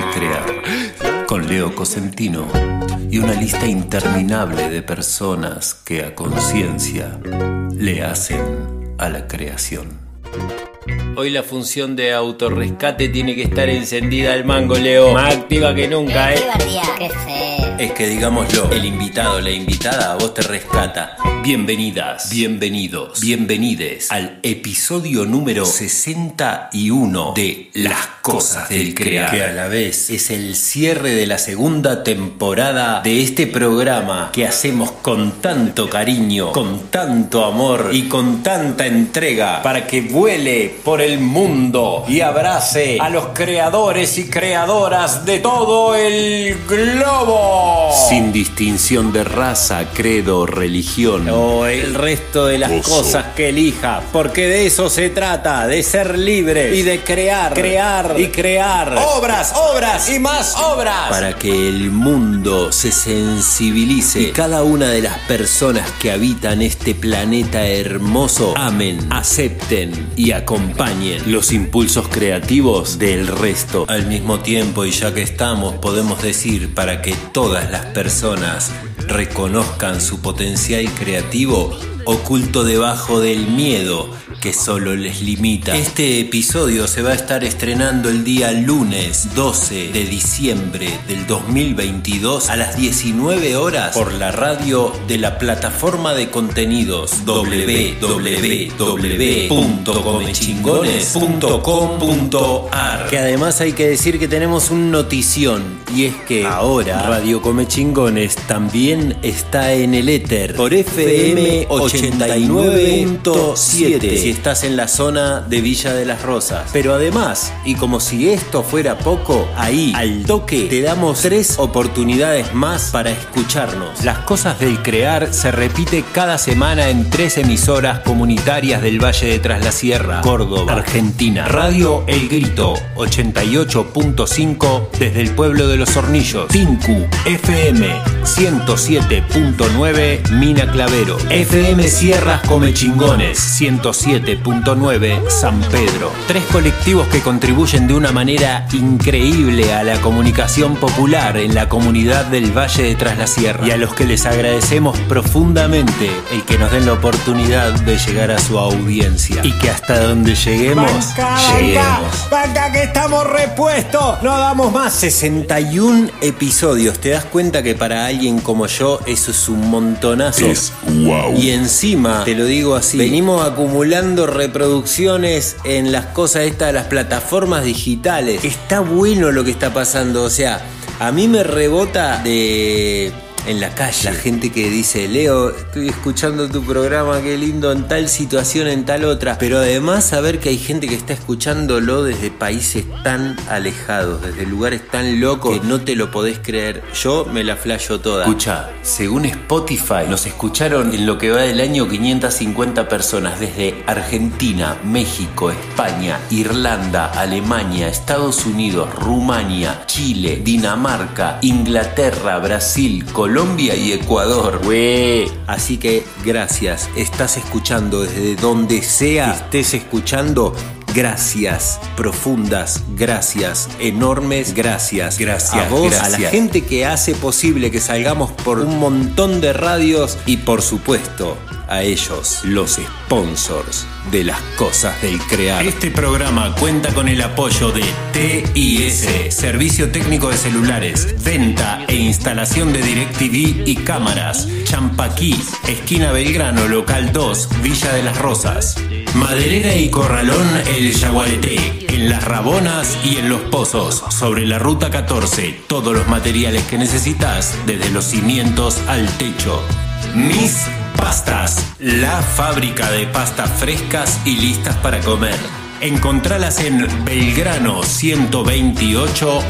crear. Con Leo Cosentino y una lista interminable de personas que a conciencia le hacen a la creación. Hoy la función de autorrescate tiene que estar encendida al mango, Leo. Más activa que nunca, ¿eh? Qué feo. Es que digámoslo, el invitado, la invitada a vos te rescata. Bienvenidas, bienvenidos, bienvenides al episodio número 61 de Las Cosas del Crear. Que a la vez es el cierre de la segunda temporada de este programa que hacemos con tanto cariño, con tanto amor y con tanta entrega para que vuele por el mundo y abrace a los creadores y creadoras de todo el globo. Sin distinción de raza, credo, religión. O el resto de las cosas que elija, porque de eso se trata, de ser libre y de crear, crear y crear obras, obras y más obras. Para que el mundo se sensibilice y cada una de las personas que habitan este planeta hermoso amen, acepten y acompañen los impulsos creativos del resto. Al mismo tiempo, y ya que estamos, podemos decir para que todas las personas reconozcan su potencial creativo oculto debajo del miedo que solo les limita. Este episodio se va a estar estrenando el día lunes 12 de diciembre del 2022 a las 19 horas por la radio de la plataforma de contenidos www.comechingones.com.ar Que además hay que decir que tenemos un notición y es que ahora Radio Come Chingones está en el éter por FM 89.7 si estás en la zona de Villa de las Rosas. Pero además, y como si esto fuera poco, ahí al toque te damos tres oportunidades más para escucharnos. Las cosas del crear se repite cada semana en tres emisoras comunitarias del Valle de Tras la Sierra, Córdoba, Argentina. Radio El Grito 88.5 desde el pueblo de Los Hornillos. Tinku FM 107.9 Mina Clavero. FM Sierras Come Chingones 107.9 San Pedro. Tres colectivos que contribuyen de una manera increíble a la comunicación popular en la comunidad del Valle de Tras la Sierra y a los que les agradecemos profundamente el que nos den la oportunidad de llegar a su audiencia y que hasta donde lleguemos, lleguemos. ¡Banca que estamos repuestos! ¡No damos más! 61 episodios. ¿Te das cuenta que para alguien como yo eso es un montonazo? Es wow. Y encima, te lo digo así, venimos acumulando reproducciones en las cosas estas de las plataformas digitales. Está bueno lo que está pasando, o sea, a mí me rebota de en la calle. La gente que dice, Leo, estoy escuchando tu programa, qué lindo, en tal situación, en tal otra. Pero además saber que hay gente que está escuchándolo desde países tan alejados, desde lugares tan locos que no te lo podés creer. Yo me la flasho toda. Escucha, según Spotify, nos escucharon en lo que va del año 550 personas desde Argentina, México, España, Irlanda, Alemania, Estados Unidos, Rumania, Chile, Dinamarca, Inglaterra, Brasil, Colombia, Colombia y Ecuador. Así que gracias. Estás escuchando desde donde sea estés escuchando. Gracias, profundas, gracias, enormes gracias. Gracias, a vos, a gracias. la gente que hace posible que salgamos por un montón de radios y por supuesto a ellos, los sponsors de las cosas del crear. Este programa cuenta con el apoyo de TIS, Servicio Técnico de Celulares, venta e instalación de DirecTV y cámaras. Champaquí, esquina Belgrano, local 2, Villa de las Rosas. Maderera y Corralón El Yaguareté, en Las Rabonas y en Los Pozos, sobre la Ruta 14. Todos los materiales que necesitas, desde los cimientos al techo. Mis Pastas, la fábrica de pastas frescas y listas para comer. Encontralas en Belgrano 128,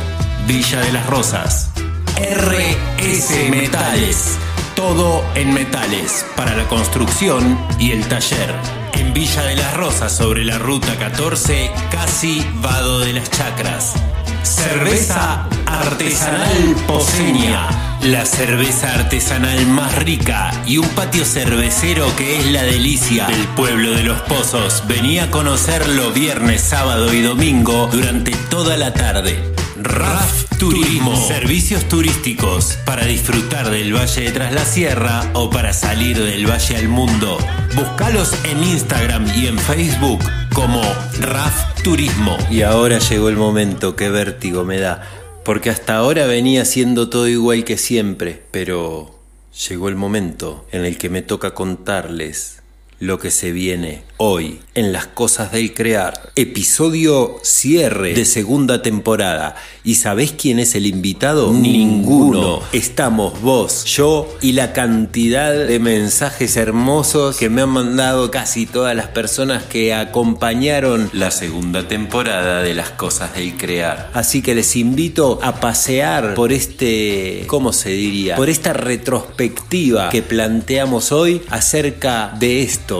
Villa de las Rosas. RS Metales, todo en metales para la construcción y el taller. En Villa de las Rosas, sobre la ruta 14, casi Vado de las Chacras. Cerveza artesanal poseña, la cerveza artesanal más rica y un patio cervecero que es la delicia del pueblo de los pozos. Venía a conocerlo viernes, sábado y domingo durante toda la tarde. RAF Turismo, servicios turísticos para disfrutar del Valle de Tras la Sierra o para salir del Valle al mundo. Búscalos en Instagram y en Facebook como RAF Turismo. Y ahora llegó el momento, qué vértigo me da. Porque hasta ahora venía siendo todo igual que siempre, pero llegó el momento en el que me toca contarles lo que se viene hoy en las cosas del crear. Episodio cierre de segunda temporada. ¿Y sabés quién es el invitado? Ninguno. Estamos vos, yo y la cantidad de mensajes hermosos que me han mandado casi todas las personas que acompañaron la segunda temporada de las cosas del crear. Así que les invito a pasear por este, ¿cómo se diría? Por esta retrospectiva que planteamos hoy acerca de esto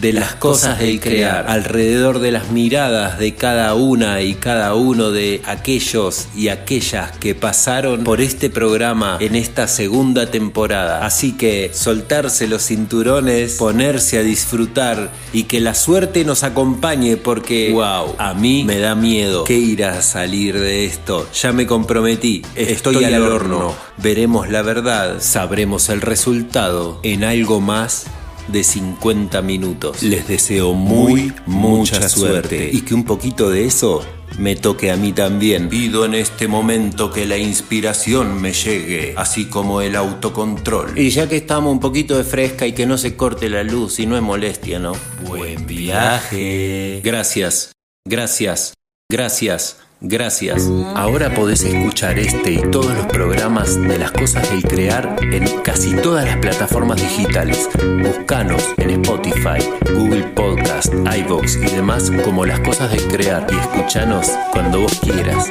de las cosas del crear, alrededor de las miradas de cada una y cada uno de aquellos y aquellas que pasaron por este programa en esta segunda temporada. Así que soltarse los cinturones, ponerse a disfrutar y que la suerte nos acompañe porque, wow, a mí me da miedo que irá a salir de esto. Ya me comprometí, estoy, al horno. Veremos la verdad, sabremos el resultado en algo más de 50 minutos. Les deseo muy, mucha suerte y que un poquito de eso me toque a mí también. Pido en este momento que la inspiración me llegue, así como el autocontrol. Y ya que estamos un poquito de fresca y que no se corte la luz y no es molestia, ¿no? Buen viaje. Gracias, gracias, gracias. Gracias. Ahora podés escuchar este y todos los programas de las cosas del crear en casi todas las plataformas digitales. Buscanos en Spotify, Google Podcast, iBox y demás como las cosas del crear y escuchanos cuando vos quieras.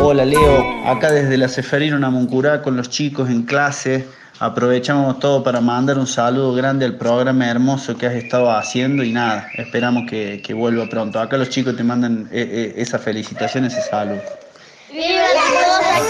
Hola Leo, acá desde la Ceferino Namuncurá con los chicos en clase. Aprovechamos todo para mandar un saludo grande al programa hermoso que has estado haciendo y nada, esperamos que, que vuelva pronto. Acá los chicos te mandan eh, eh, esa felicitación, ese saludo. ¡Viva la cosa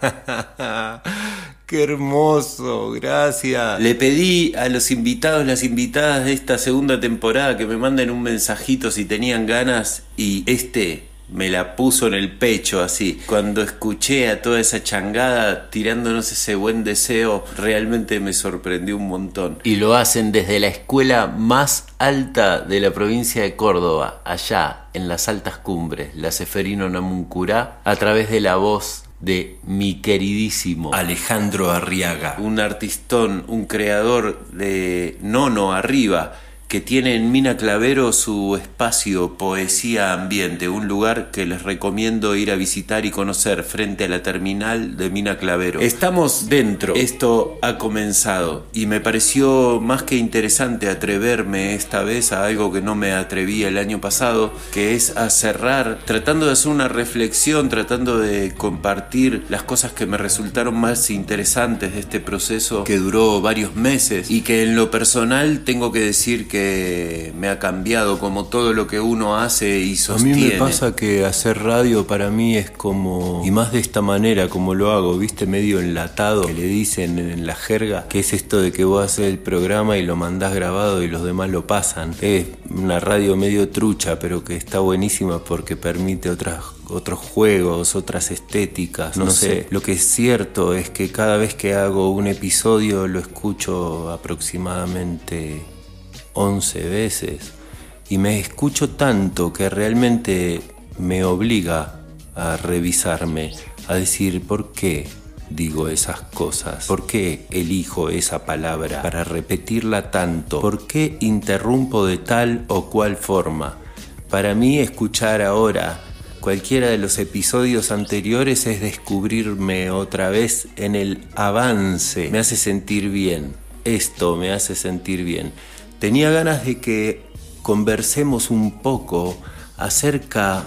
crear! Qué hermoso, gracias. Le pedí a los invitados, las invitadas de esta segunda temporada que me manden un mensajito si tenían ganas y este me la puso en el pecho así. Cuando escuché a toda esa changada tirándonos ese buen deseo, realmente me sorprendió un montón. Y lo hacen desde la escuela más alta de la provincia de Córdoba, allá en las altas cumbres, la Seferino Namuncurá, a través de la voz de mi queridísimo Alejandro Arriaga, un artistón, un creador de Nono Arriba, que tiene en Mina Clavero su espacio Poesía Ambiente, un lugar que les recomiendo ir a visitar y conocer frente a la terminal de Mina Clavero. Estamos dentro, esto ha comenzado y me pareció más que interesante atreverme esta vez a algo que no me atreví el año pasado, que es a cerrar, tratando de hacer una reflexión, tratando de compartir las cosas que me resultaron más interesantes de este proceso que duró varios meses y que en lo personal tengo que decir que que me ha cambiado como todo lo que uno hace y sostiene. A mí me pasa que hacer radio para mí es como, y más de esta manera como lo hago, viste, medio enlatado, que le dicen en la jerga, que es esto de que vos haces el programa y lo mandás grabado y los demás lo pasan. Es una radio medio trucha, pero que está buenísima porque permite otras otros juegos, otras estéticas, no, sé. Lo que es cierto es que cada vez que hago un episodio lo escucho aproximadamente 11 veces y me escucho tanto que realmente me obliga a revisarme, a decir por qué digo esas cosas, por qué elijo esa palabra para repetirla tanto, por qué interrumpo de tal o cual forma. Para mí escuchar ahora cualquiera de los episodios anteriores es descubrirme otra vez en el avance. Me hace sentir bien. Esto me hace sentir bien. Tenía ganas de que conversemos un poco acerca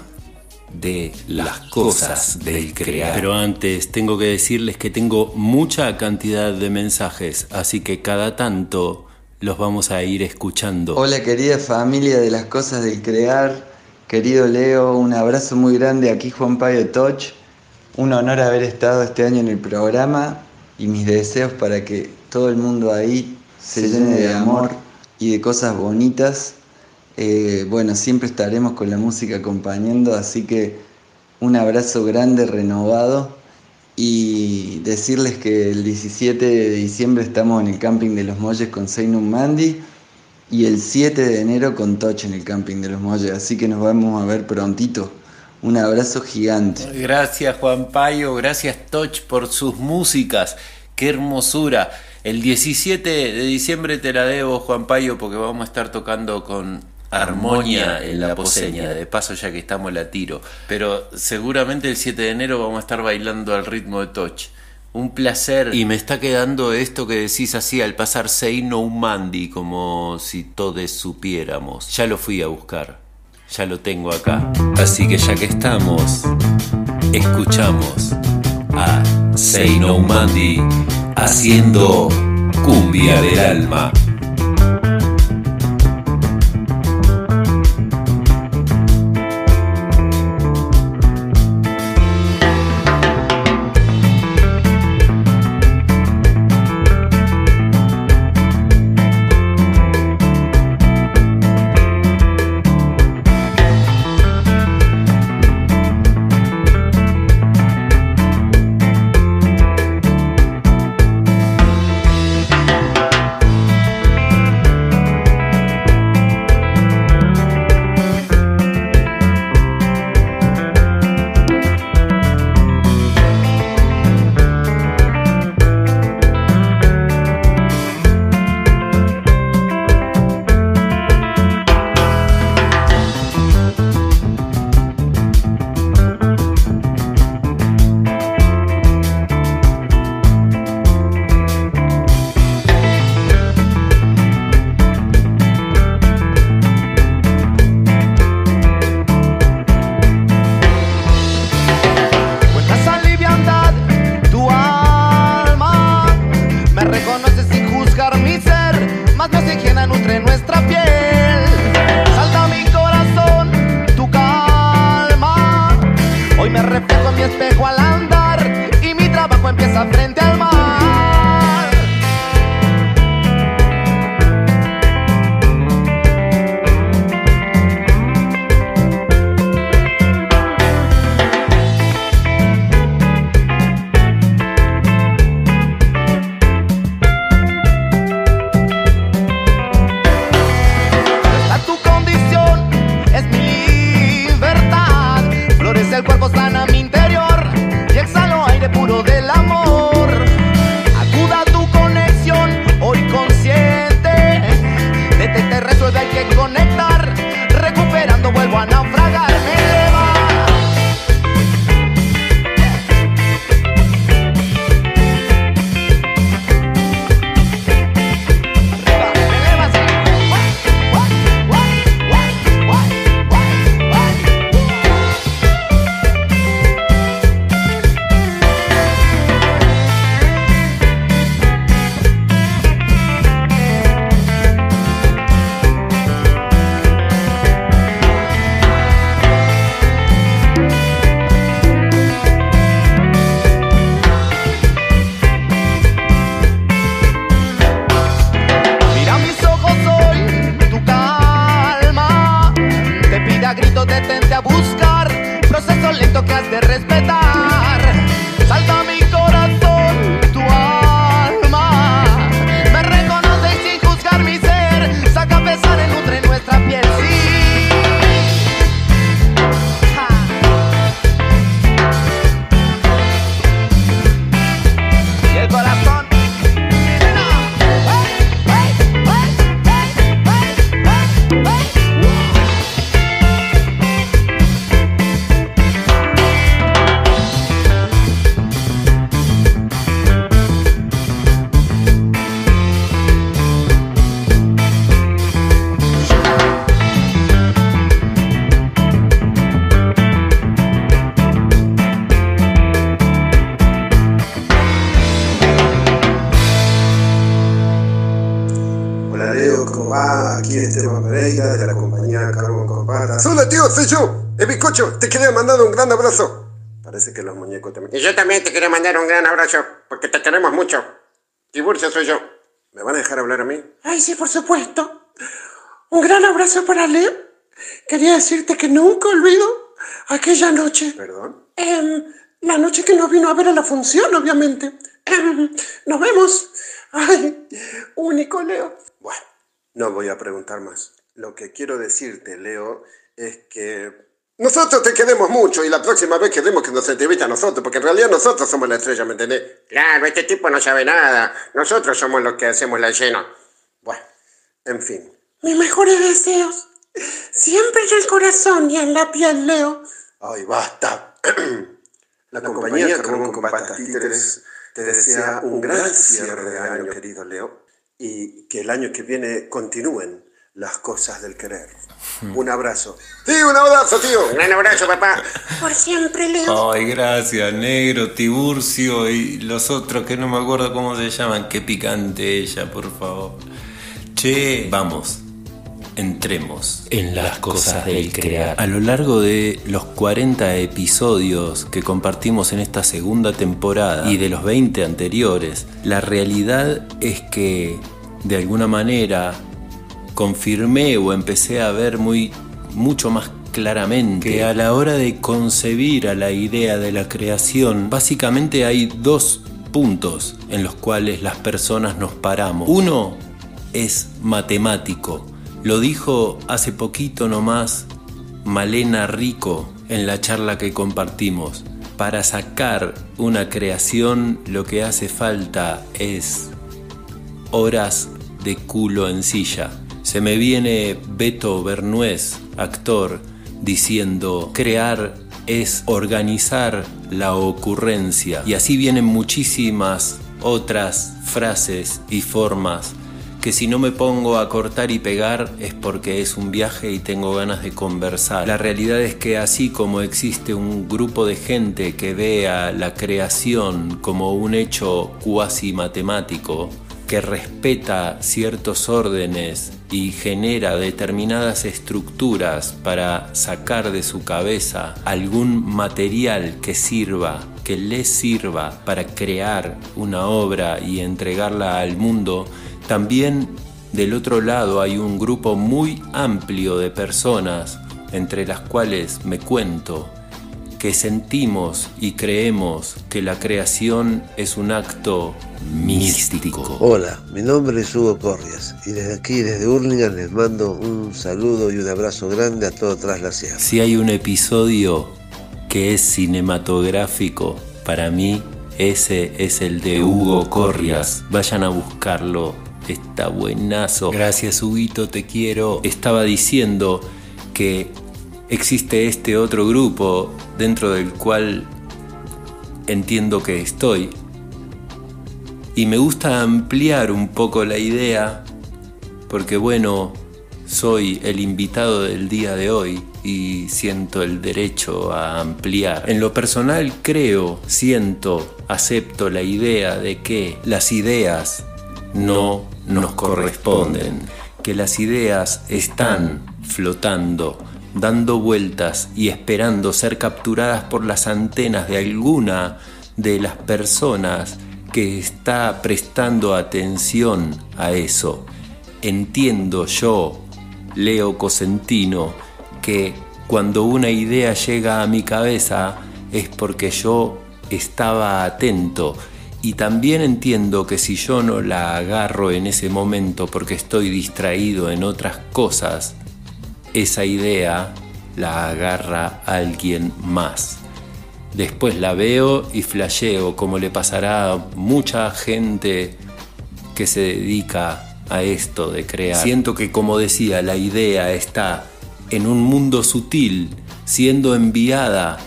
de las cosas del crear. Pero antes tengo que decirles que tengo mucha cantidad de mensajes, así que cada tanto los vamos a ir escuchando. Hola querida familia de las cosas del crear. Querido Leo, un abrazo muy grande aquí Juan Payo Toch. Un honor haber estado este año en el programa y mis deseos para que todo el mundo ahí se llene de amor y de cosas bonitas. Eh, bueno, siempre estaremos con la música acompañando, así que un abrazo grande, renovado y decirles que el 17 de diciembre estamos en el camping de los Molles con Seinun Mandi y el 7 de enero con Toch en el camping de los Molles, así que nos vamos a ver prontito. Un abrazo gigante. Gracias Juan Payo, gracias Toch por sus músicas, qué hermosura. El 17 de diciembre te la debo Juan Payo porque vamos a estar tocando con Armonia en la poseña, de paso ya que estamos la tiro. Pero seguramente el 7 de enero vamos a estar bailando al ritmo de Toch. Un placer. Y me está quedando esto que decís así al pasar Seino un Mandi, como si todos supiéramos. Ya lo fui a buscar. Ya lo tengo acá. Así que ya que estamos, escuchamos a Seino Mandi haciendo cumbia del alma. Gran abrazo. Parece que los muñecos también. Y yo también te quería mandar un gran abrazo, porque te queremos mucho. Tiburcio soy yo. ¿Me van a dejar hablar a mí? Ay, sí, por supuesto. Un gran abrazo para Leo. Quería decirte que nunca olvido aquella noche. ¿Perdón? Em, la noche que nos vino a ver a la función, obviamente. Em, nos vemos. Ay, único Leo. Bueno, no voy a preguntar más. Lo que quiero decirte, Leo, es que nosotros te queremos mucho y la próxima vez queremos que nos entrevista a nosotros, porque en realidad nosotros somos la estrella, ¿me entendés? Claro, este tipo no sabe nada. Nosotros somos los que hacemos la llena. Bueno, en fin. Mis mejores deseos. Siempre en el corazón y en la piel, Leo. Ay, basta. La compañía Carbón con Patas Títeres te desea un gran cierre de año, querido Leo, y que el año que viene continúen las cosas del querer. Un abrazo. Sí, un abrazo, tío. Un gran abrazo, papá. Por siempre, Leo. Ay, gracias, negro, Tiburcio y los otros que no me acuerdo cómo se llaman. Qué picante ella, por favor. Che, vamos. Entremos en las cosas del crear. A lo largo de los 40 episodios que compartimos en esta segunda temporada y de los 20 anteriores, la realidad es que de alguna manera confirmé o empecé a ver muy mucho más claramente que a la hora de concebir a la idea de la creación, básicamente hay dos puntos en los cuales las personas nos paramos. Uno es matemático. Lo dijo hace poquito nomás Malena Rico en la charla que compartimos. Para sacar una creación lo que hace falta es horas de culo en silla. Se me viene Beto Bernués, actor, diciendo, crear es organizar la ocurrencia. Y así vienen muchísimas otras frases y formas que si no me pongo a cortar y pegar es porque es un viaje y tengo ganas de conversar. La realidad es que así como existe un grupo de gente que vea la creación como un hecho cuasi matemático, que respeta ciertos órdenes y genera determinadas estructuras para sacar de su cabeza algún material que sirva, que les sirva para crear una obra y entregarla al mundo, también del otro lado hay un grupo muy amplio de personas, entre las cuales me cuento, que sentimos y creemos que la creación es un acto místico. Hola, mi nombre es Hugo Corrias y desde aquí, desde Hurlingham, les mando un saludo y un abrazo grande a todo Tras la Sierra. Si hay un episodio que es cinematográfico, para mí ese es el de Hugo Corrias. Vayan a buscarlo, está buenazo. Gracias Huguito, te quiero. Estaba diciendo que existe este otro grupo dentro del cual entiendo que estoy. Y me gusta ampliar un poco la idea porque bueno, soy el invitado del día de hoy y siento el derecho a ampliar. En lo personal creo, siento, acepto la idea de que las ideas no nos corresponden, que las ideas están flotando, dando vueltas y esperando ser capturadas por las antenas de alguna de las personas que está prestando atención a eso. Entiendo yo, Leo Cosentino, que cuando una idea llega a mi cabeza es porque yo estaba atento y también entiendo que si yo no la agarro en ese momento porque estoy distraído en otras cosas, esa idea la agarra alguien más. Después la veo y flasheo como le pasará a mucha gente que se dedica a esto de crear. Siento que como decía, la idea está en un mundo sutil, siendo enviada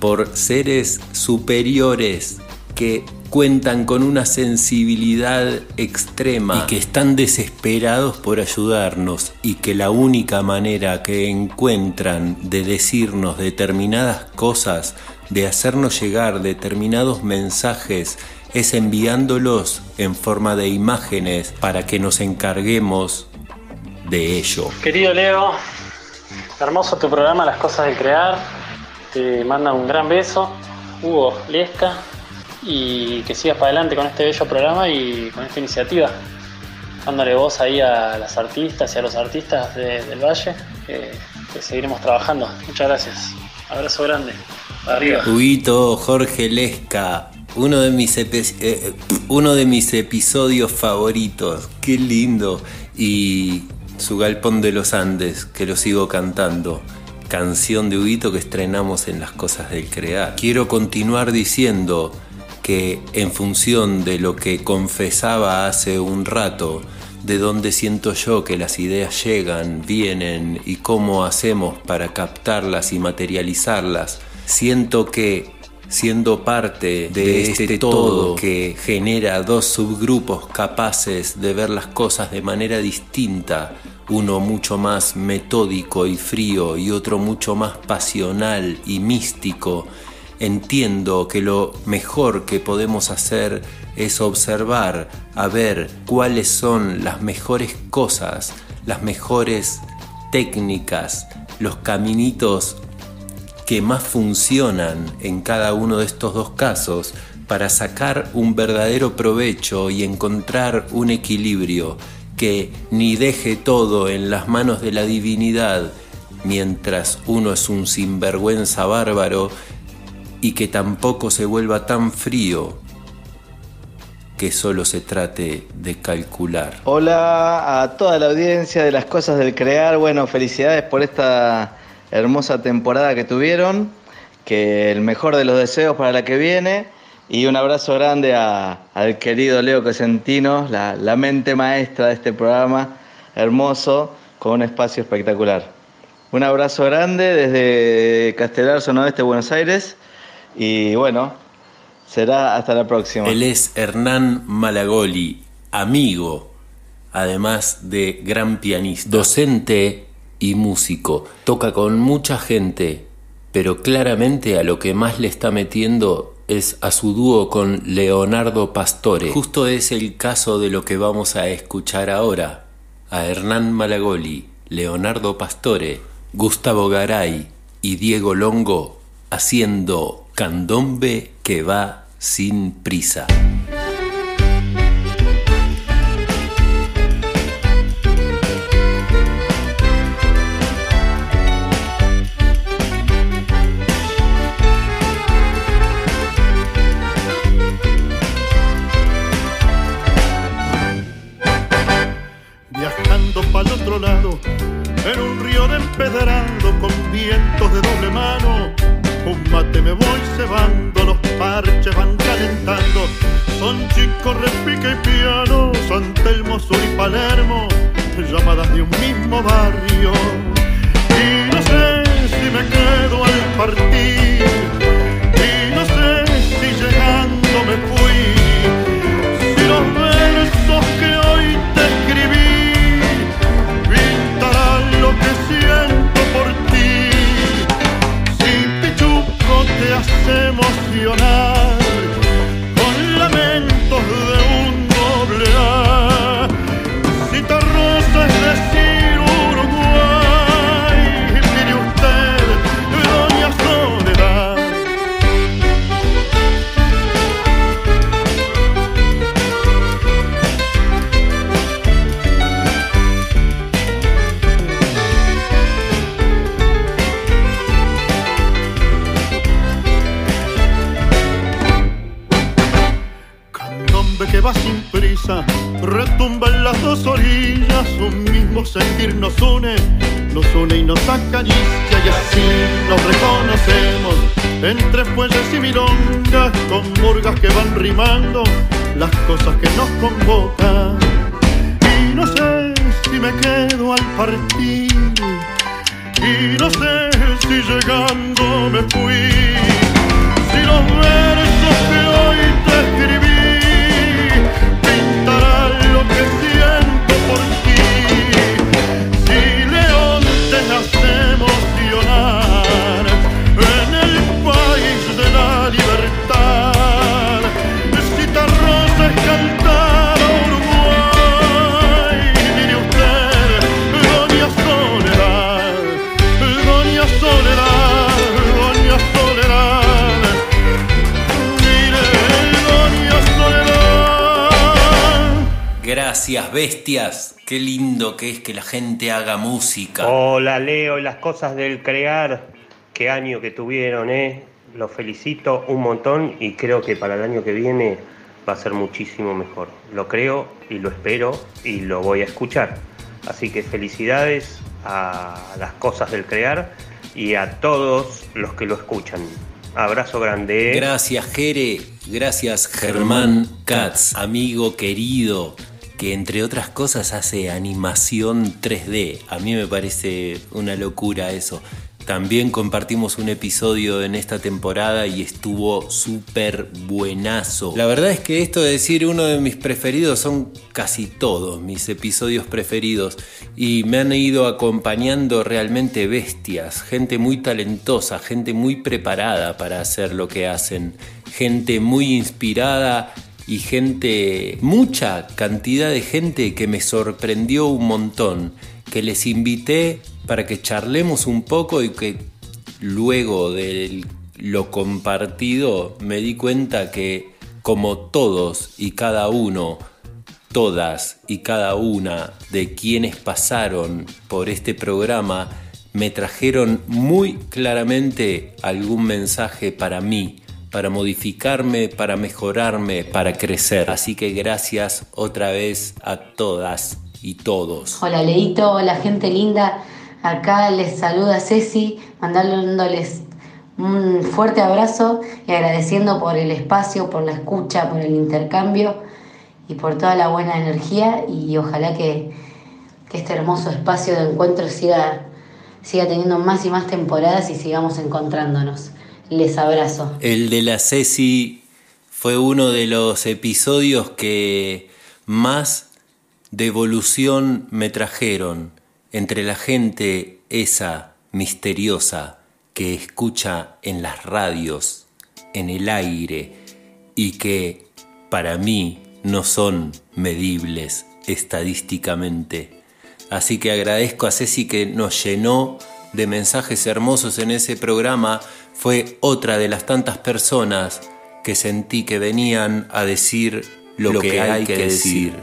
por seres superiores que cuentan con una sensibilidad extrema y que están desesperados por ayudarnos y que la única manera que encuentran de decirnos determinadas cosas, de hacernos llegar determinados mensajes, es enviándolos en forma de imágenes para que nos encarguemos de ello. Querido Leo, hermoso tu programa Las Cosas de Crear. Te manda un gran beso. Hugo Lesca y que sigas para adelante con este bello programa y con esta iniciativa. Dándole voz ahí a las artistas y a los artistas del Valle, que, seguiremos trabajando. Muchas gracias. Abrazo grande. Arriba. Huguito Jorge Lesca, uno de mis eh, uno de mis episodios favoritos. Qué lindo. Y su Galpón de los Andes, que lo sigo cantando. Canción de Huguito que estrenamos en Las Cosas del Crear. Quiero continuar diciendo que en función de lo que confesaba hace un rato, de dónde siento yo que las ideas llegan, vienen y cómo hacemos para captarlas y materializarlas, siento que siendo parte de, este, todo que genera dos subgrupos capaces de ver las cosas de manera distinta, uno mucho más metódico y frío y otro mucho más pasional y místico, entiendo que lo mejor que podemos hacer es observar, a ver cuáles son las mejores cosas, las mejores técnicas, los caminitos que más funcionan en cada uno de estos dos casos para sacar un verdadero provecho y encontrar un equilibrio que ni deje todo en las manos de la divinidad mientras uno es un sinvergüenza bárbaro y que tampoco se vuelva tan frío que solo se trate de calcular. Hola a toda la audiencia de las cosas del crear. Bueno, felicidades por esta hermosa temporada que tuvieron. Que el mejor de los deseos para la que viene. Y un abrazo grande al querido Leo Cosentino, la, la mente maestra de este programa hermoso, con un espacio espectacular. Un abrazo grande desde Castelar, zona oeste, Buenos Aires. Y bueno, será hasta la próxima. Él es Hernán Malagoli, amigo, además de gran pianista, docente y músico. Toca con mucha gente, pero claramente a lo que más le está metiendo es a su dúo con Leonardo Pastore. Justo es el caso de lo que vamos a escuchar ahora. A Hernán Malagoli, Leonardo Pastore, Gustavo Garay y Diego Longo haciendo Candombe que va sin prisa. Viajando para el otro lado, en un río de empedrado con vientos de doble mano un mate me voy cebando, los parches van calentando. Son chicos, repique y piano, San Telmo, Sur y Palermo, llamadas de un mismo barrio. Y no sé si me quedo al partir, que es que la gente haga música. Hola Leo y las cosas del crear. Qué año que tuvieron, ¿eh? Los felicito un montón y creo que para el año que viene va a ser muchísimo mejor. Lo creo y lo espero y lo voy a escuchar. Así que felicidades a las cosas del crear y a todos los que lo escuchan. Abrazo grande. ¿eh? Gracias, Jere. Gracias, Germán Katz, amigo querido, que entre otras cosas hace animación 3D. A mí me parece una locura eso. También compartimos un episodio en esta temporada y estuvo súper buenazo. La verdad es que esto de decir uno de mis preferidos son casi todos mis episodios preferidos y me han ido acompañando realmente bestias, gente muy talentosa, gente muy preparada para hacer lo que hacen, gente muy inspirada y gente, mucha cantidad de gente que me sorprendió un montón, que les invité para que charlemos un poco y que luego de lo compartido me di cuenta que como todos y cada uno, todas y cada una de quienes pasaron por este programa, me trajeron muy claramente algún mensaje para mí, para modificarme, para mejorarme, para crecer. Así que gracias otra vez a todas y todos. Hola Leito, hola gente linda. Acá les saluda Ceci, mandándoles un fuerte abrazo y agradeciendo por el espacio, por la escucha, por el intercambio y por toda la buena energía y ojalá que, que este hermoso espacio de encuentro siga, siga teniendo más y más temporadas y sigamos encontrándonos. Les abrazo. El de la Ceci fue uno de los episodios que más devolución me trajeron entre la gente esa misteriosa que escucha en las radios, en el aire y que para mí no son medibles estadísticamente. Así que agradezco a Ceci que nos llenó de mensajes hermosos en ese programa. Fue otra de las tantas personas que sentí que venían a decir lo, que, hay que decir.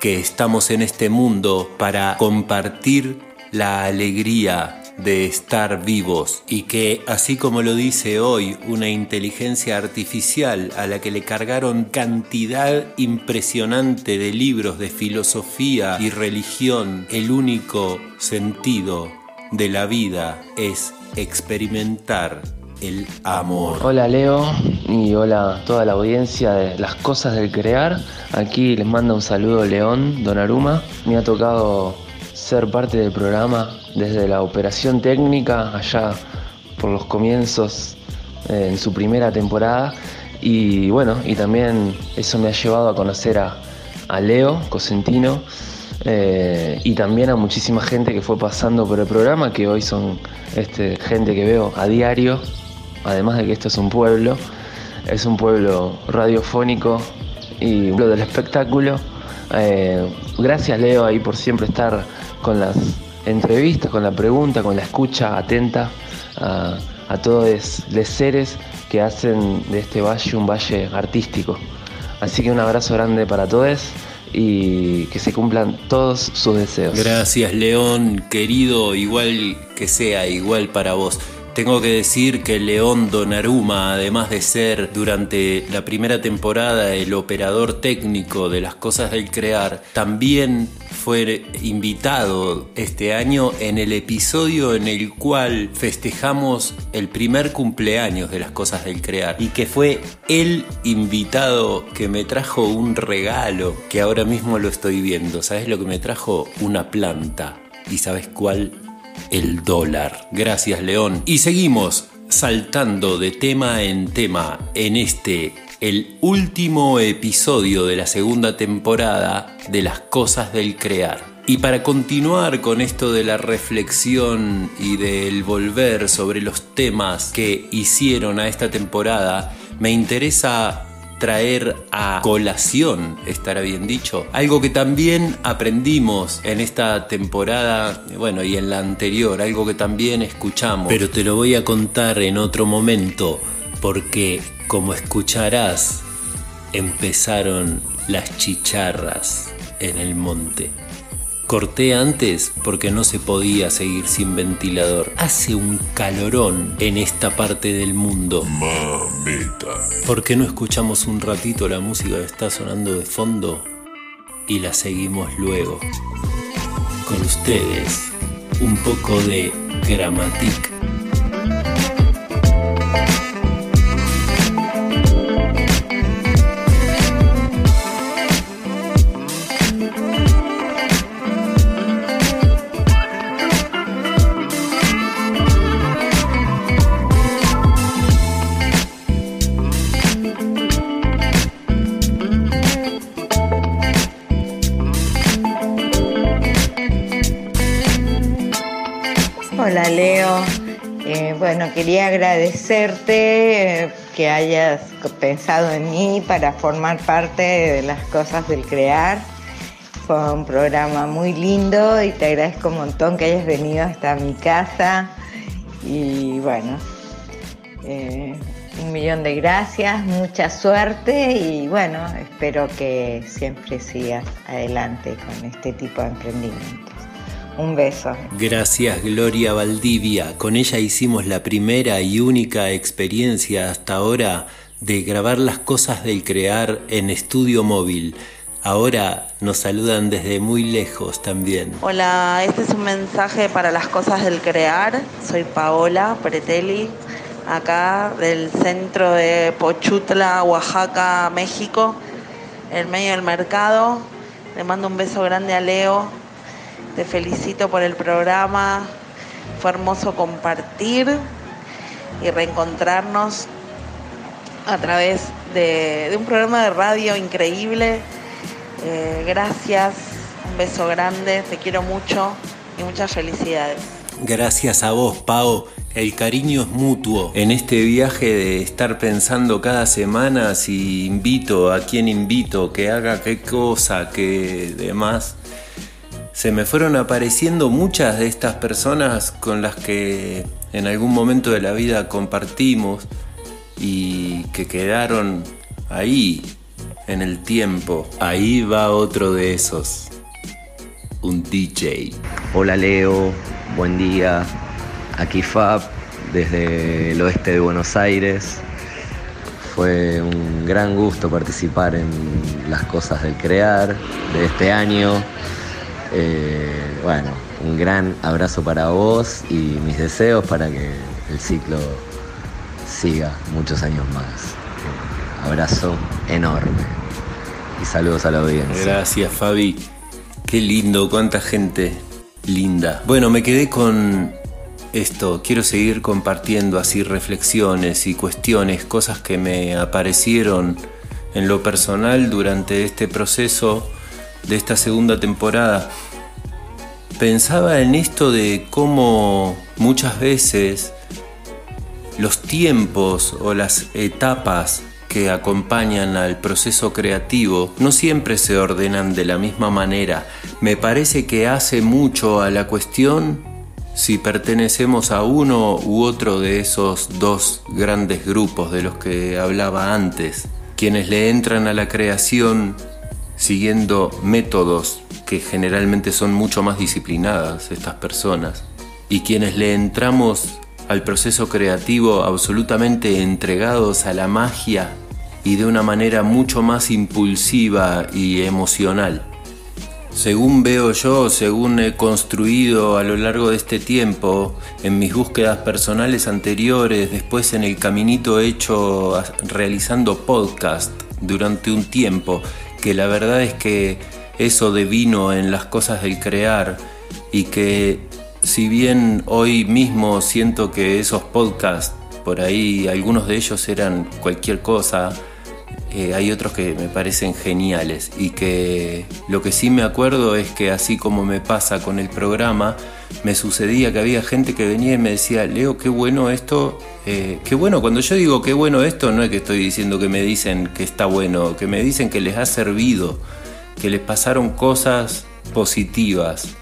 Que estamos en este mundo para compartir la alegría de estar vivos y que, así como lo dice hoy una inteligencia artificial a la que le cargaron cantidad impresionante de libros de filosofía y religión, el único sentido de la vida es experimentar amor. Hola Leo y hola toda la audiencia de Las Cosas del Crear. Aquí les manda un saludo León Donaruma. Me ha tocado ser parte del programa desde la operación técnica allá por los comienzos eh, en su primera temporada y bueno, y también eso me ha llevado a conocer a, a Leo Cosentino eh, y también a muchísima gente que fue pasando por el programa, que hoy son este, gente que veo a diario, además de que esto es un pueblo, es un pueblo radiofónico y pueblo del espectáculo. Eh, gracias Leo ahí por siempre estar con las entrevistas, con la pregunta, con la escucha atenta a, a todos los seres que hacen de este valle un valle artístico. Así que un abrazo grande para todos y que se cumplan todos sus deseos. Gracias León, querido, igual que sea, igual para vos. Tengo que decir que León Donaruma, además de ser durante la primera temporada el operador técnico de las cosas del crear, también fue invitado este año en el episodio en el cual festejamos el primer cumpleaños de las cosas del crear y que fue el invitado que me trajo un regalo que ahora mismo lo estoy viendo. ¿Sabes lo que me trajo? Una planta. ¿Y sabes cuál? El dólar. Gracias León. Y seguimos saltando de tema en tema en este, el último episodio de la segunda temporada de las cosas del crear. Y para continuar con esto de la reflexión y del volver sobre los temas que hicieron a esta temporada, me interesa traer a colación, estará bien dicho, algo que también aprendimos en esta temporada, bueno, y en la anterior, algo que también escuchamos, pero te lo voy a contar en otro momento, porque como escucharás, empezaron las chicharras en el monte. Corté antes porque no se podía seguir sin ventilador. Hace un calorón en esta parte del mundo. Mamita. ¿Por qué no escuchamos un ratito la música que está sonando de fondo y la seguimos luego? Con ustedes, un poco de Gramatic. Leo, Eh, bueno, quería agradecerte eh, que hayas pensado en mí para formar parte de las cosas del crear. Fue un programa muy lindo y te agradezco un montón que hayas venido hasta mi casa. Y bueno, eh, un millón de gracias, mucha suerte y bueno, espero que siempre sigas adelante con este tipo de emprendimientos. Un beso. Gracias Gloria Valdivia. Con ella hicimos la primera y única experiencia hasta ahora de grabar las cosas del crear en estudio móvil. Ahora nos saludan desde muy lejos también. Hola, este es un mensaje para las cosas del crear. Soy Paola Pretelli, acá del centro de Pochutla, Oaxaca, México, en medio del mercado. Le mando un beso grande a Leo. Te felicito por el programa. Fue hermoso compartir y reencontrarnos a través de, un programa de radio increíble. Eh, gracias, un beso grande, te quiero mucho y muchas felicidades. Gracias a vos, Pau. El cariño es mutuo. En este viaje de estar pensando cada semana si invito, a quién invito, que haga qué cosa, que demás, se me fueron apareciendo muchas de estas personas con las que en algún momento de la vida compartimos y que quedaron ahí en el tiempo. Ahí va otro de esos. Un DJ. Hola Leo, buen día. Aquí Fab, desde el oeste de Buenos Aires. Fue un gran gusto participar en las cosas del crear de este año. Eh, bueno, un gran abrazo para vos y mis deseos para que el ciclo siga muchos años más. Abrazo enorme y saludos a la audiencia. Gracias, Fabi. Qué lindo, cuánta gente linda. Bueno, me quedé con esto. Quiero seguir compartiendo así reflexiones y cuestiones, cosas que me aparecieron en lo personal durante este proceso de esta segunda temporada. Pensaba en esto de cómo muchas veces los tiempos o las etapas que acompañan al proceso creativo no siempre se ordenan de la misma manera. Me parece que hace mucho a la cuestión si pertenecemos a uno u otro de esos dos grandes grupos de los que hablaba antes, quienes le entran a la creación siguiendo métodos que generalmente son mucho más disciplinadas estas personas y quienes le entramos al proceso creativo absolutamente entregados a la magia y de una manera mucho más impulsiva y emocional. Según veo yo, según he construido a lo largo de este tiempo, en mis búsquedas personales anteriores, después en el caminito hecho realizando podcast durante un tiempo, que la verdad es que eso devino en las cosas del crear y que si bien hoy mismo siento que esos podcasts, por ahí algunos de ellos eran cualquier cosa, eh, hay otros que me parecen geniales y que lo que sí me acuerdo es que así como me pasa con el programa, me sucedía que había gente que venía y me decía, Leo, qué bueno esto, eh, qué bueno, cuando yo digo qué bueno esto, no es que estoy diciendo que me dicen que está bueno, que me dicen que les ha servido, que les pasaron cosas positivas.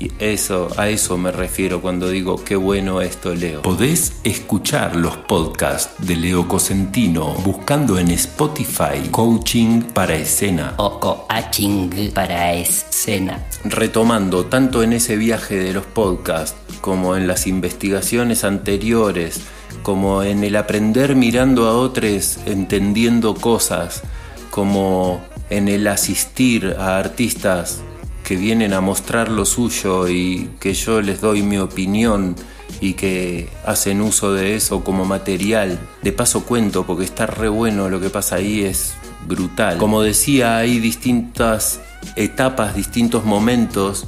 Y eso, a eso me refiero cuando digo qué bueno esto, Leo. Podés escuchar los podcasts de Leo Cosentino buscando en Spotify Coaching para Escena o Coaching para Escena. Retomando tanto en ese viaje de los podcasts como en las investigaciones anteriores, como en el aprender mirando a otros, entendiendo cosas, como en el asistir a artistas que vienen a mostrar lo suyo y que yo les doy mi opinión y que hacen uso de eso como material. De paso cuento porque está re bueno lo que pasa ahí, es brutal. Como decía, hay distintas etapas, distintos momentos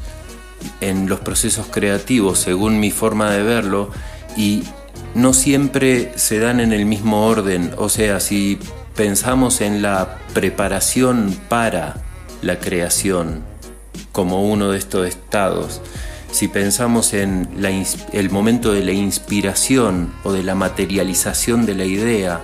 en los procesos creativos según mi forma de verlo y no siempre se dan en el mismo orden. O sea, si pensamos en la preparación para la creación, como uno de estos estados. Si pensamos en el momento de la inspiración o de la materialización de la idea,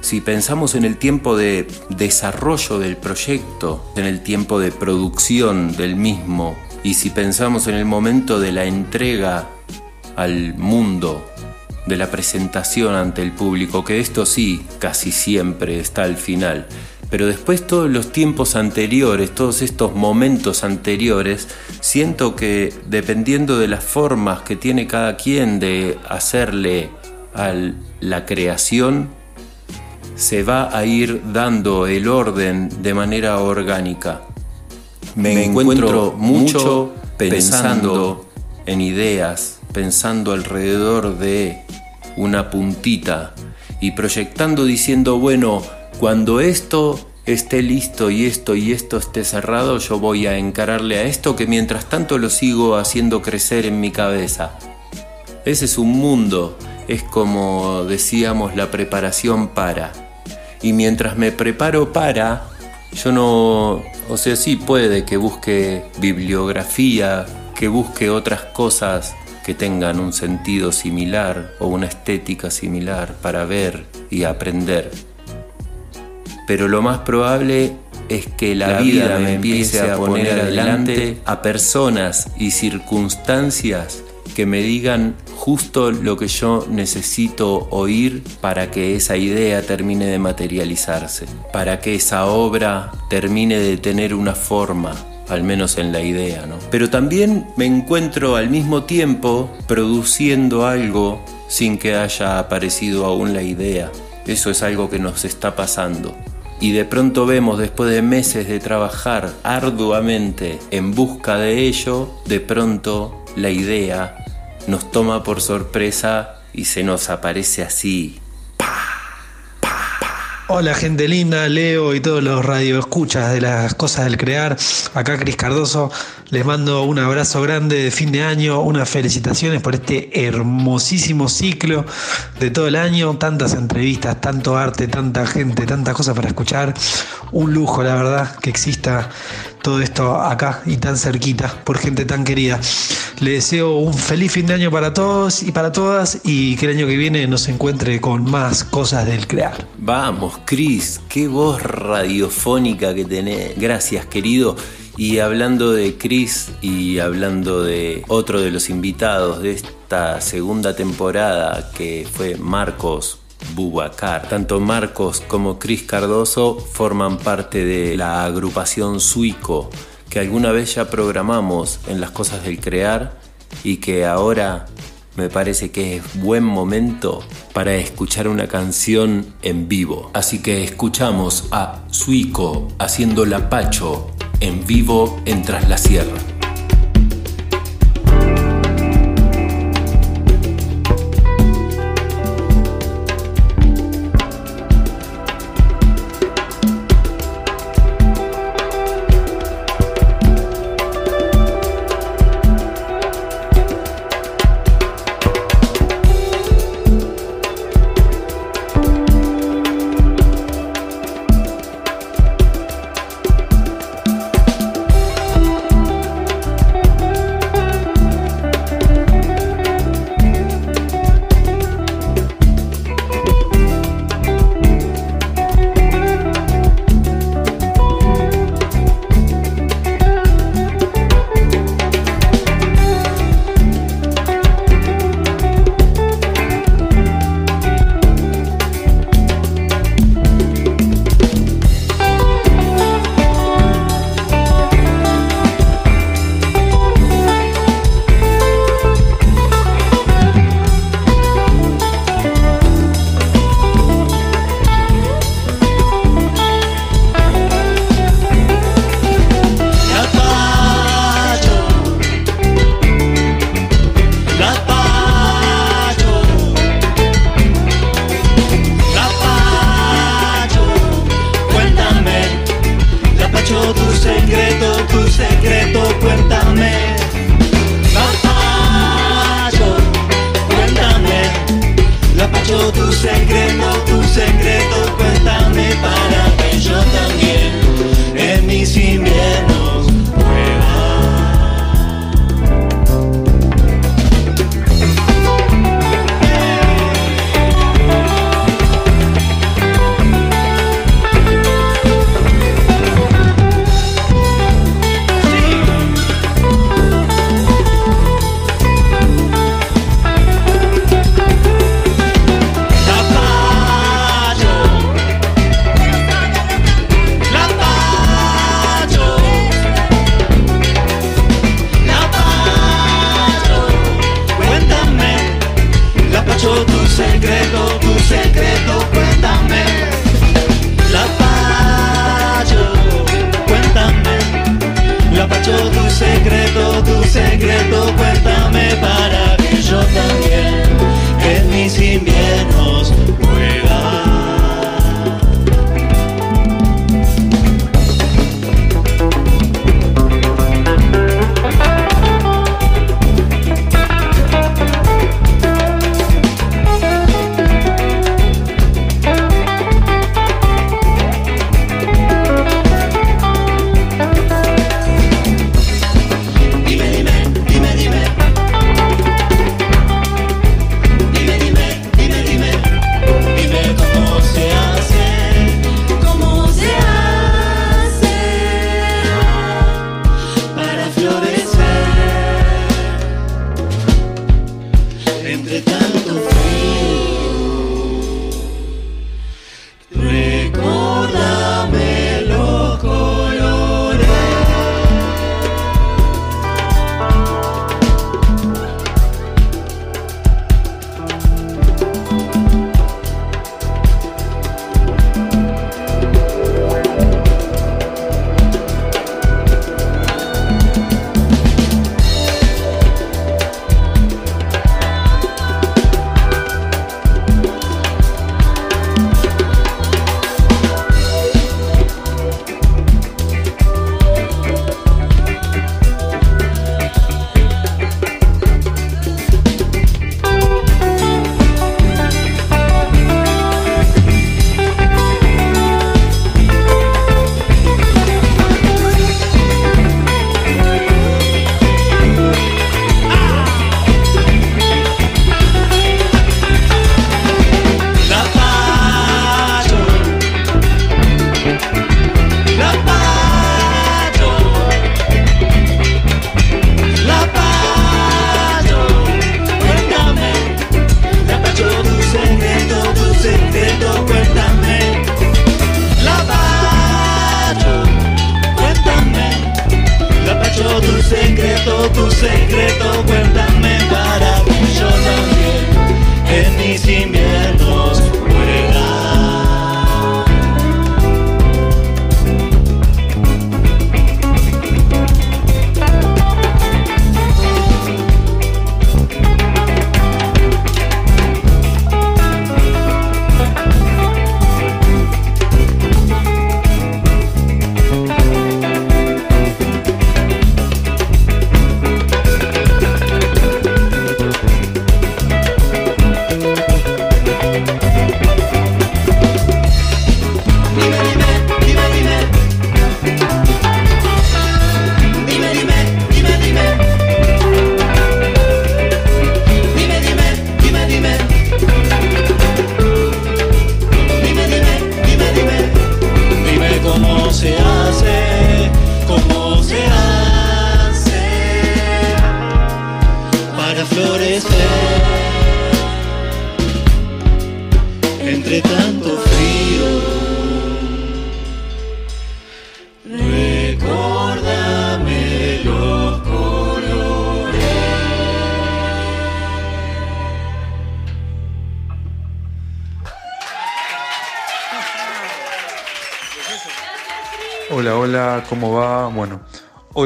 si pensamos en el tiempo de desarrollo del proyecto, en el tiempo de producción del mismo, y si pensamos en el momento de la entrega al mundo, de la presentación ante el público, que esto sí, casi siempre está al final, pero después todos los tiempos anteriores, todos estos momentos anteriores, siento que dependiendo de las formas que tiene cada quien de hacerle a la creación, se va a ir dando el orden de manera orgánica. Me, encuentro mucho pensando en ideas, pensando alrededor de una puntita y proyectando diciendo, bueno, cuando esto esté listo y esto y esto esté cerrado, yo voy a encararle a esto que mientras tanto lo sigo haciendo crecer en mi cabeza. Ese es un mundo, es como decíamos la preparación para. Y mientras me preparo para, yo no, o sea, sí puede que busque bibliografía, que busque otras cosas que tengan un sentido similar o una estética similar para ver y aprender pero lo más probable es que la, vida, me empiece a poner adelante a personas y circunstancias que me digan justo lo que yo necesito oír para que esa idea termine de materializarse, para que esa obra termine de tener una forma, al menos en la idea, ¿no? Pero también me encuentro al mismo tiempo produciendo algo sin que haya aparecido aún la idea. Eso es algo que nos está pasando y de pronto vemos después de meses de trabajar arduamente en busca de ello, de pronto la idea nos toma por sorpresa y se nos aparece así, Hola gente linda, Leo y todos los radioescuchas de las cosas del crear. Acá Cris Cardoso, les mando un abrazo grande de fin de año, unas felicitaciones por este hermosísimo ciclo de todo el año, tantas entrevistas, tanto arte, tanta gente, tantas cosas para escuchar. Un lujo, la verdad, que exista todo esto acá y tan cerquita por gente tan querida. Le deseo un feliz fin de año para todos y para todas y que el año que viene nos encuentre con más cosas del crear. Vamos, Cris, qué voz radiofónica que tenés. Gracias, querido. Y hablando de Chris y hablando de otro de los invitados de esta segunda temporada que fue Marcos Bubacar. Tanto Marcos como Cris Cardoso forman parte de la agrupación Suico, que alguna vez ya programamos en las cosas del crear y que ahora me parece que es buen momento para escuchar una canción en vivo. Así que escuchamos a Suico haciendo la Pacho en vivo en Tras la Sierra. Tu secreto, cuéntame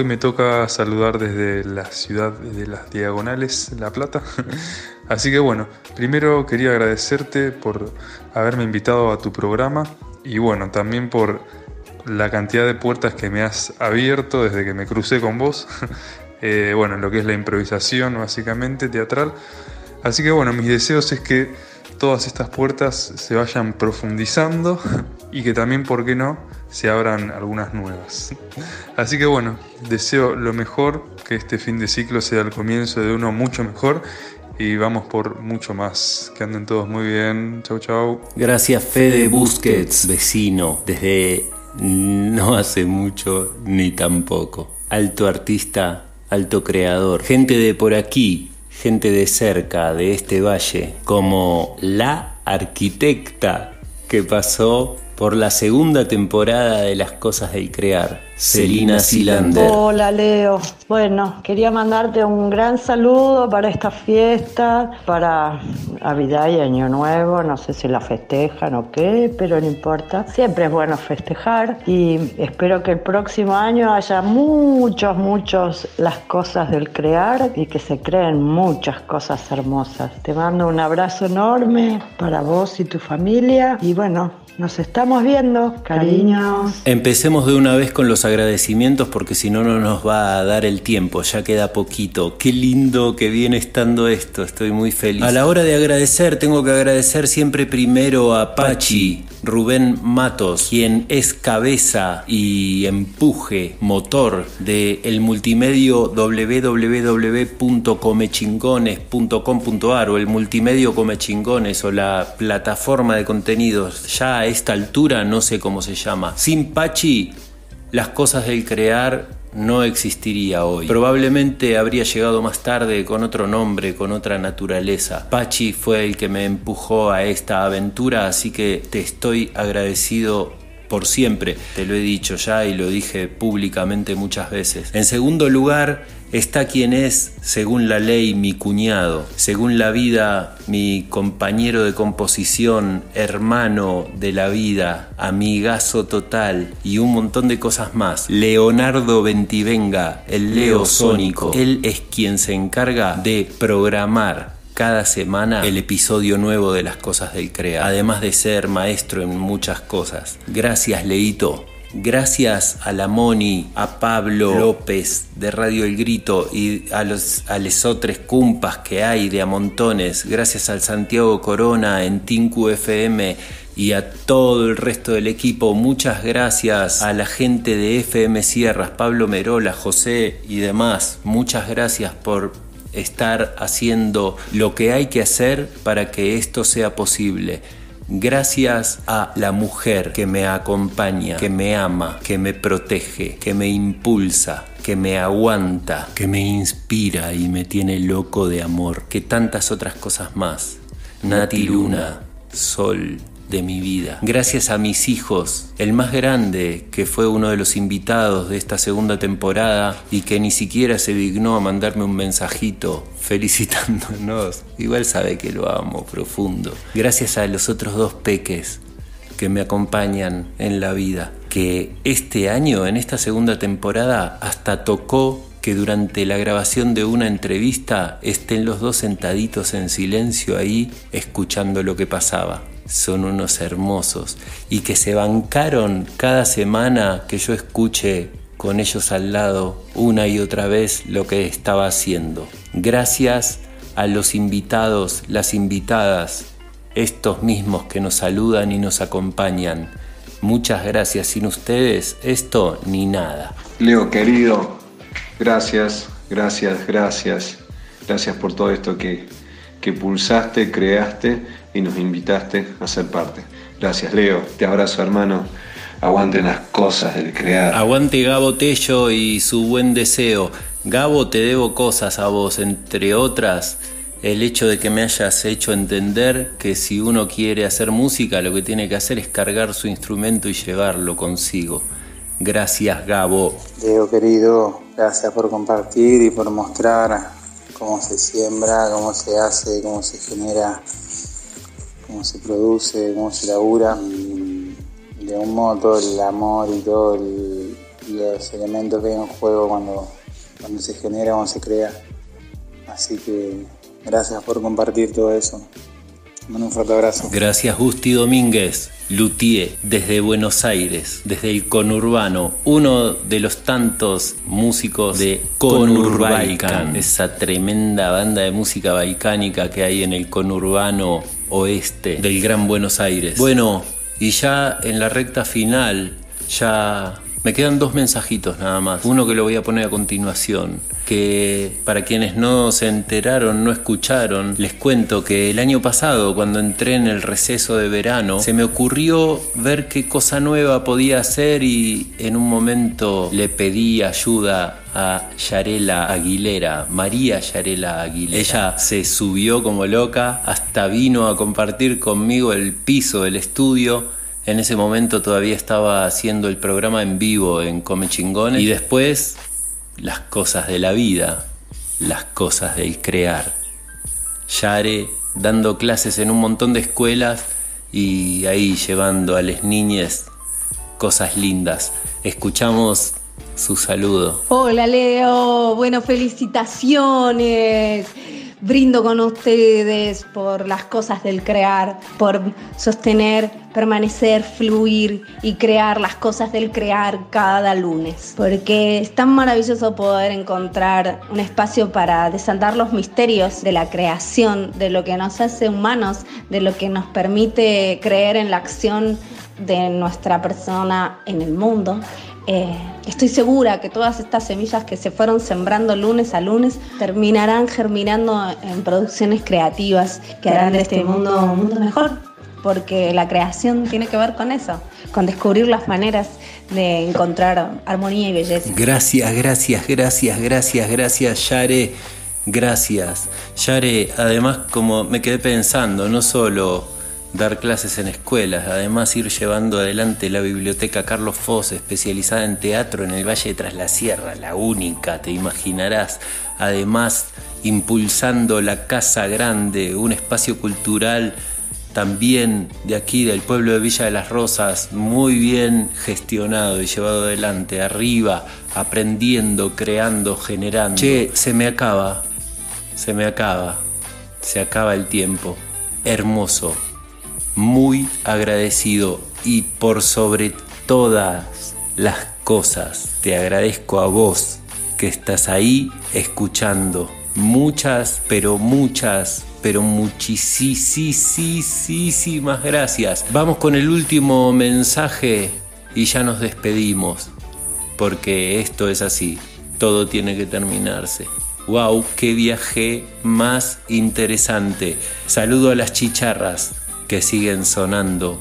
me toca saludar desde la ciudad de las Diagonales, La Plata. Así que bueno, primero quería agradecerte por haberme invitado a tu programa y bueno, también por la cantidad de puertas que me has abierto desde que me crucé con vos. Eh, bueno, lo que es la improvisación básicamente teatral. Así que bueno, mis deseos es que todas estas puertas se vayan profundizando y que también, ¿por qué no?, se abran algunas nuevas. Así que bueno, deseo lo mejor, que este fin de ciclo sea el comienzo de uno mucho mejor y vamos por mucho más. Que anden todos muy bien. Chau, chau. Gracias Fede Busquets, vecino, desde no hace mucho ni tampoco. Alto artista, alto creador. Gente de por aquí, gente de cerca, de este valle, como la arquitecta que pasó por la segunda temporada de Las Cosas del Crear, Selina Silander. Hola Leo. Bueno, quería mandarte un gran saludo para esta fiesta, para Navidad y Año Nuevo. No sé si la festejan o qué, pero no importa. Siempre es bueno festejar y espero que el próximo año haya muchos, muchos las cosas del crear y que se creen muchas cosas hermosas. Te mando un abrazo enorme para vos y tu familia y bueno, nos estamos viendo, cariños. Empecemos de una vez con los agradecimientos porque si no no nos va a dar el tiempo, ya queda poquito. Qué lindo que viene estando esto, estoy muy feliz. A la hora de agradecer, tengo que agradecer siempre primero a Pachi, Rubén Matos, quien es cabeza y empuje, motor del el multimedio www.comechingones.com.ar o el multimedio Comechingones o la plataforma de contenidos. Ya esta altura no sé cómo se llama. Sin Pachi, las cosas del crear no existiría hoy. Probablemente habría llegado más tarde con otro nombre, con otra naturaleza. Pachi fue el que me empujó a esta aventura, así que te estoy agradecido por siempre. Te lo he dicho ya y lo dije públicamente muchas veces. En segundo lugar, está quien es, según la ley, mi cuñado, según la vida, mi compañero de composición, hermano de la vida, amigazo total y un montón de cosas más. Leonardo Ventivenga, el Leo Sónico, él es quien se encarga de programar cada semana el episodio nuevo de las cosas del CREA, además de ser maestro en muchas cosas. Gracias, Leito. Gracias a la Moni, a Pablo López de Radio El Grito y a los a lesotres cumpas que hay de a montones. Gracias al Santiago Corona en Tinku FM y a todo el resto del equipo. Muchas gracias a la gente de FM Sierras, Pablo Merola, José y demás. Muchas gracias por estar haciendo lo que hay que hacer para que esto sea posible. Gracias a la mujer que me acompaña, que me ama, que me protege, que me impulsa, que me aguanta, que me inspira y me tiene loco de amor, que tantas otras cosas más. Nati Luna, Sol, de mi vida. Gracias a mis hijos, el más grande, que fue uno de los invitados de esta segunda temporada y que ni siquiera se dignó a mandarme un mensajito felicitándonos. Igual sabe que lo amo profundo. Gracias a los otros dos peques que me acompañan en la vida, que este año, en esta segunda temporada, hasta tocó que durante la grabación de una entrevista estén los dos sentaditos en silencio ahí escuchando lo que pasaba son unos hermosos y que se bancaron cada semana que yo escuche con ellos al lado una y otra vez lo que estaba haciendo. Gracias a los invitados, las invitadas, estos mismos que nos saludan y nos acompañan. Muchas gracias. Sin ustedes, esto ni nada. Leo, querido, gracias, gracias, gracias. Gracias por todo esto que, que pulsaste, creaste y nos invitaste a ser parte. Gracias, Leo. Te abrazo, hermano. Aguanten las cosas del crear. Aguante Gabo Tello y su buen deseo. Gabo, te debo cosas a vos, entre otras el hecho de que me hayas hecho entender que si uno quiere hacer música, lo que tiene que hacer es cargar su instrumento y llevarlo consigo. Gracias, Gabo. Leo querido, gracias por compartir y por mostrar cómo se siembra, cómo se hace, cómo se genera, cómo se produce, cómo se labura. De un modo todo el amor y todos los elementos que hay en juego cuando, cuando se genera, cuando se crea. Así que gracias por compartir todo eso. Mando un fuerte abrazo. Gracias Gusti Domínguez, Luthier, desde Buenos Aires, desde el conurbano, uno de los tantos músicos de Conurbaican, esa tremenda banda de música balcánica que hay en el conurbano oeste del Gran Buenos Aires. Bueno, y ya en la recta final, ya me quedan dos mensajitos nada más. Uno que lo voy a poner a continuación, que para quienes no se enteraron, no escucharon, les cuento que el año pasado, cuando entré en el receso de verano, se me ocurrió ver qué cosa nueva podía hacer y en un momento le pedí ayuda a Yarela Aguilera, María Yarela Aguilera. Ella se subió como loca, hasta vino a compartir conmigo el piso del estudio en ese momento todavía estaba haciendo el programa en vivo en Come Chingones y después las cosas de la vida, las cosas del crear. Yare dando clases en un montón de escuelas y ahí llevando a las niñas cosas lindas. Escuchamos su saludo. Hola Leo, bueno, felicitaciones. Brindo con ustedes por las cosas del crear, por sostener, permanecer, fluir y crear las cosas del crear cada lunes. Porque es tan maravilloso poder encontrar un espacio para desatar los misterios de la creación, de lo que nos hace humanos, de lo que nos permite creer en la acción de nuestra persona en el mundo. Eh, estoy segura que todas estas semillas que se fueron sembrando lunes a lunes terminarán germinando en producciones creativas que harán de este mundo un mundo mejor, porque la creación tiene que ver con eso, con descubrir las maneras de encontrar armonía y belleza. Gracias, gracias, gracias, gracias, gracias, Yare. Gracias. Yare, además como me quedé pensando, no solo dar clases en escuelas, además ir llevando adelante la biblioteca Carlos Foss, especializada en teatro en el Valle de Tras la Sierra, la única, te imaginarás, además impulsando la Casa Grande, un espacio cultural también de aquí, del pueblo de Villa de las Rosas, muy bien gestionado y llevado adelante, arriba, aprendiendo, creando, generando. Che, se me acaba, se me acaba, se acaba el tiempo. Hermoso, muy agradecido y por sobre todas las cosas te agradezco a vos que estás ahí escuchando. Muchas, pero muchas, pero muchísimas gracias. Vamos con el último mensaje y ya nos despedimos, porque esto es así, todo tiene que terminarse. ¡Wow! ¡Qué viaje más interesante! Saludo a las chicharras que siguen sonando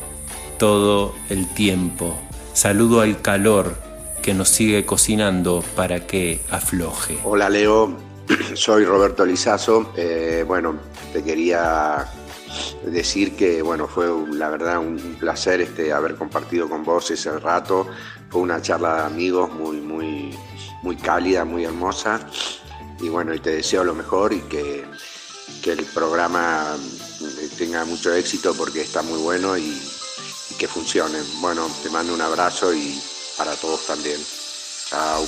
todo el tiempo. Saludo al calor que nos sigue cocinando para que afloje. Hola Leo, soy Roberto Lizazo. Eh, bueno, te quería decir que bueno, fue la verdad un placer este, haber compartido con vos ese rato. Fue una charla de amigos muy, muy, muy cálida, muy hermosa. Y bueno, y te deseo lo mejor y que, que el programa tenga mucho éxito porque está muy bueno y, que funcione. Bueno, te mando un abrazo y para todos también.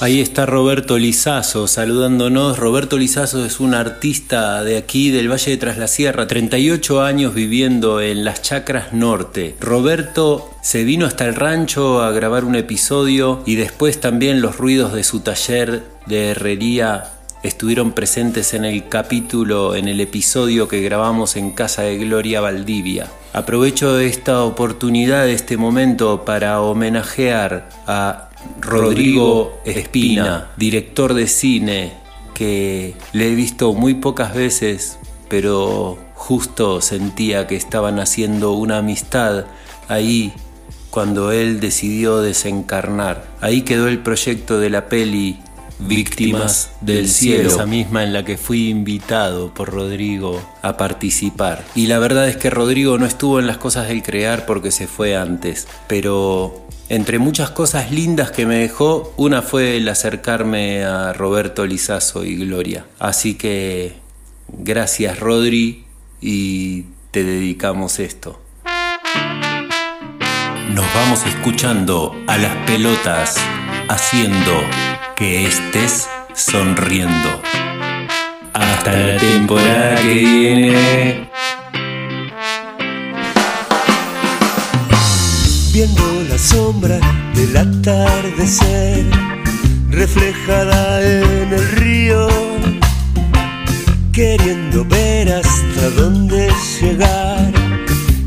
Ahí está Roberto Lizazo saludándonos. Roberto Lizazo es un artista de aquí del Valle de Tras la Sierra, 38 años viviendo en las Chacras Norte. Roberto se vino hasta el rancho a grabar un episodio y después también los ruidos de su taller de herrería estuvieron presentes en el capítulo, en el episodio que grabamos en Casa de Gloria Valdivia. Aprovecho esta oportunidad, este momento, para homenajear a Rodrigo Espina, director de cine, que le he visto muy pocas veces, pero justo sentía que estaban haciendo una amistad ahí cuando él decidió desencarnar. Ahí quedó el proyecto de la peli Víctimas del Cielo, esa misma en la que fui invitado por Rodrigo a participar. Y la verdad es que Rodrigo no estuvo en las cosas del crear porque se fue antes, pero entre muchas cosas lindas que me dejó, una fue el acercarme a Roberto Lizazo y Gloria. Así que gracias Rodri y te dedicamos esto. Nos vamos escuchando a las pelotas haciendo que estés sonriendo. Hasta la temporada que viene. Viendo la sombra del atardecer reflejada en el río, queriendo ver hasta dónde llegar,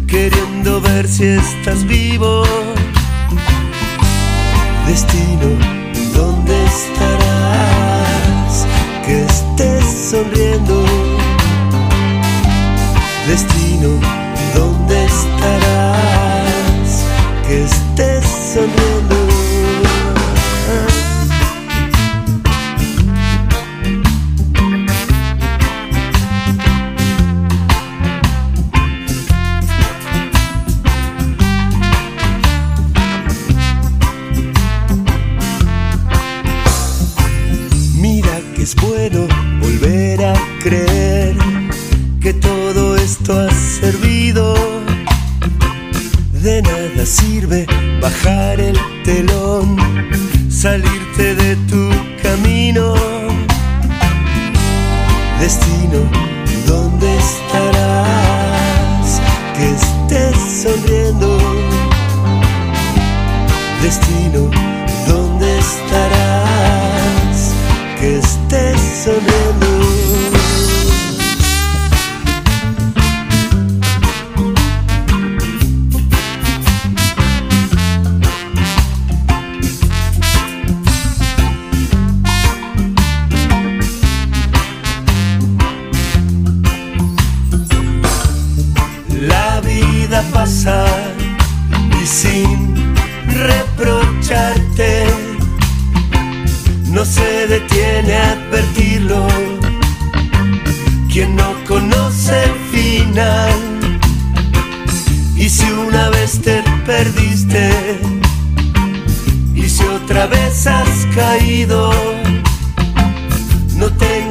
queriendo ver si estás vivo. Destino, ¿dónde estarás? Que estés sonriendo. Destino, ¿dónde estarás? Que estés sonriendo.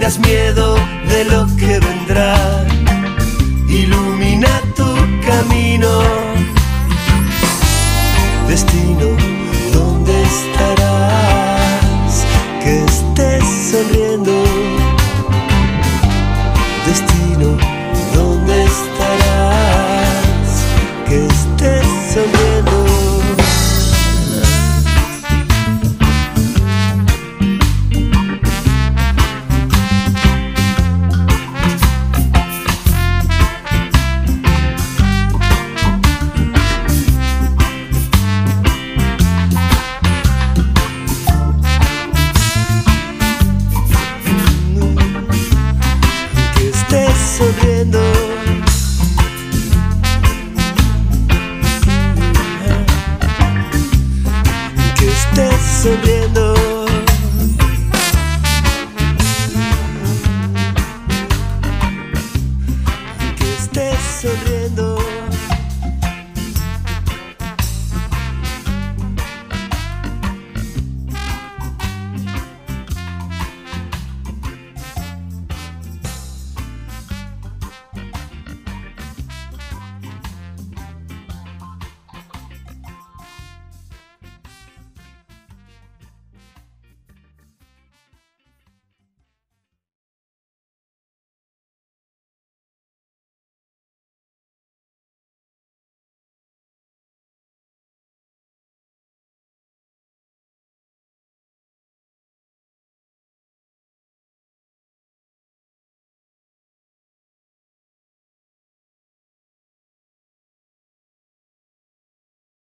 Tengas miedo de lo que vendrá ilumina tu camino. Destino, ¿dónde estarás? Que estés sonriendo.